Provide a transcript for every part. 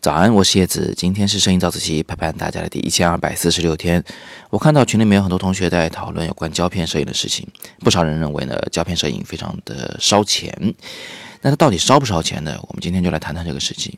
早安，我是叶子，今天是摄影早自习陪伴大家的第一千二百四十六天。我看到群里面有很多同学在讨论有关胶片摄影的事情，不少人认为呢，胶片摄影非常的烧钱。那它到底烧不烧钱呢？我们今天就来谈谈这个事情。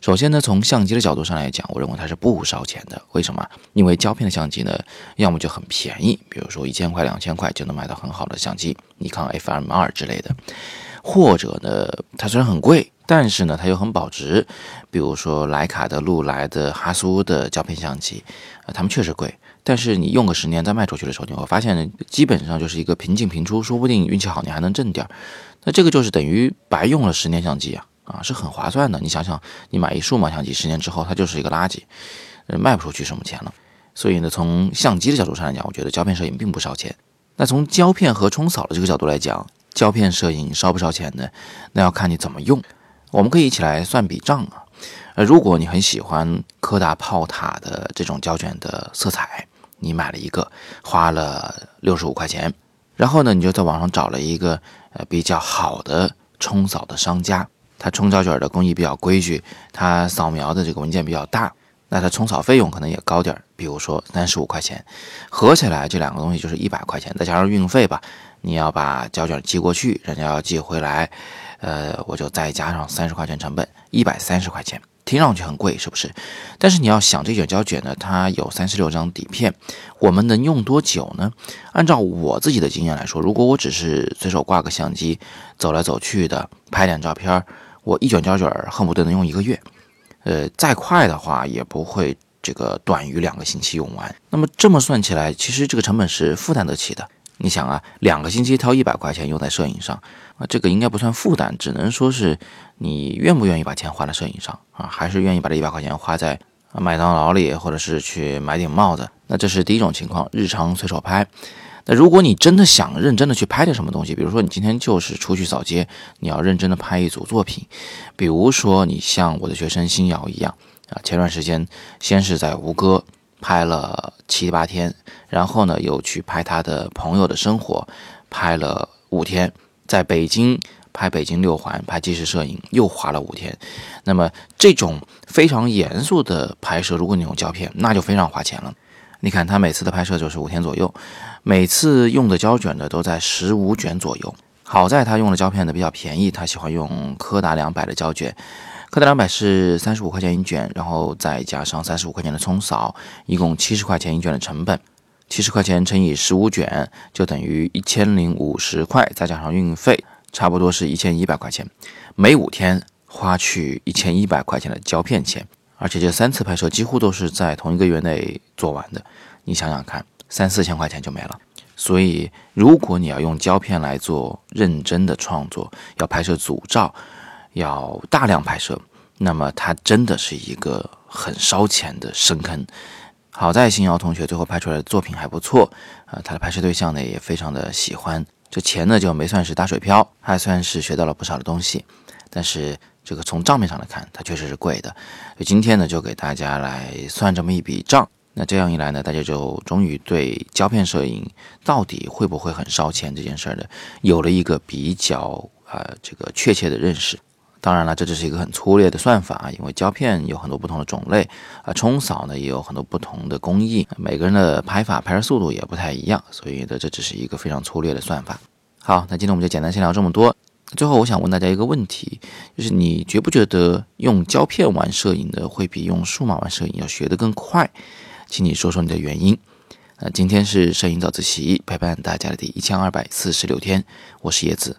首先呢，从相机的角度上来讲，我认为它是不烧钱的。为什么？因为胶片的相机呢，要么就很便宜，比如说一千块、两千块就能买到很好的相机，尼康 FM2 之类的；或者呢，它虽然很贵。但是呢，它又很保值，比如说徕卡的、禄来的、哈苏的胶片相机，啊，它们确实贵。但是你用个十年再卖出去的时候，你会发现，基本上就是一个平进平出，说不定运气好你还能挣点儿。那这个就是等于白用了十年相机啊，啊，是很划算的。你想想，你买一数码相机，十年之后它就是一个垃圾，呃，卖不出去什么钱了。所以呢，从相机的角度上来讲，我觉得胶片摄影并不烧钱。那从胶片和冲扫的这个角度来讲，胶片摄影烧不烧钱呢？那要看你怎么用。我们可以一起来算笔账啊，呃，如果你很喜欢柯达炮塔的这种胶卷的色彩，你买了一个，花了六十五块钱，然后呢，你就在网上找了一个呃比较好的冲扫的商家，他冲胶卷的工艺比较规矩，他扫描的这个文件比较大，那他冲扫费用可能也高点儿，比如说三十五块钱，合起来这两个东西就是一百块钱，再加上运费吧，你要把胶卷寄过去，人家要寄回来。呃，我就再加上三十块钱成本，一百三十块钱，听上去很贵，是不是？但是你要想，这卷胶卷呢，它有三十六张底片，我们能用多久呢？按照我自己的经验来说，如果我只是随手挂个相机，走来走去的拍点照片，我一卷胶卷恨不得能用一个月。呃，再快的话也不会这个短于两个星期用完。那么这么算起来，其实这个成本是负担得起的。你想啊，两个星期掏一百块钱用在摄影上啊，这个应该不算负担，只能说是你愿不愿意把钱花在摄影上啊，还是愿意把这一百块钱花在麦当劳里，或者是去买顶帽子？那这是第一种情况，日常随手拍。那如果你真的想认真的去拍点什么东西，比如说你今天就是出去扫街，你要认真的拍一组作品，比如说你像我的学生星瑶一样啊，前段时间先是在吴哥。拍了七八天，然后呢，又去拍他的朋友的生活，拍了五天，在北京拍北京六环，拍纪实摄影，又花了五天。那么这种非常严肃的拍摄，如果你用胶片，那就非常花钱了。你看他每次的拍摄就是五天左右，每次用的胶卷呢都在十五卷左右。好在他用的胶片呢比较便宜，他喜欢用柯达两百的胶卷。柯达两百是三十五块钱一卷，然后再加上三十五块钱的冲扫，一共七十块钱一卷的成本。七十块钱乘以十五卷，就等于一千零五十块，再加上运费，差不多是一千一百块钱。每五天花去一千一百块钱的胶片钱，而且这三次拍摄几乎都是在同一个月内做完的。你想想看，三四千块钱就没了。所以，如果你要用胶片来做认真的创作，要拍摄组照。要大量拍摄，那么它真的是一个很烧钱的深坑。好在新瑶同学最后拍出来的作品还不错，啊，他的拍摄对象呢也非常的喜欢。这钱呢就没算是打水漂，还算是学到了不少的东西。但是这个从账面上来看，它确实是贵的。所以今天呢就给大家来算这么一笔账。那这样一来呢，大家就终于对胶片摄影到底会不会很烧钱这件事儿呢，有了一个比较呃这个确切的认识。当然了，这只是一个很粗略的算法啊，因为胶片有很多不同的种类啊，冲扫呢也有很多不同的工艺，每个人的拍法、拍摄速度也不太一样，所以呢，这只是一个非常粗略的算法。好，那今天我们就简单先聊这么多。最后，我想问大家一个问题，就是你觉不觉得用胶片玩摄影的会比用数码玩摄影要学得更快？请你说说你的原因。那今天是摄影早自习陪伴大家的第一千二百四十六天，我是叶子。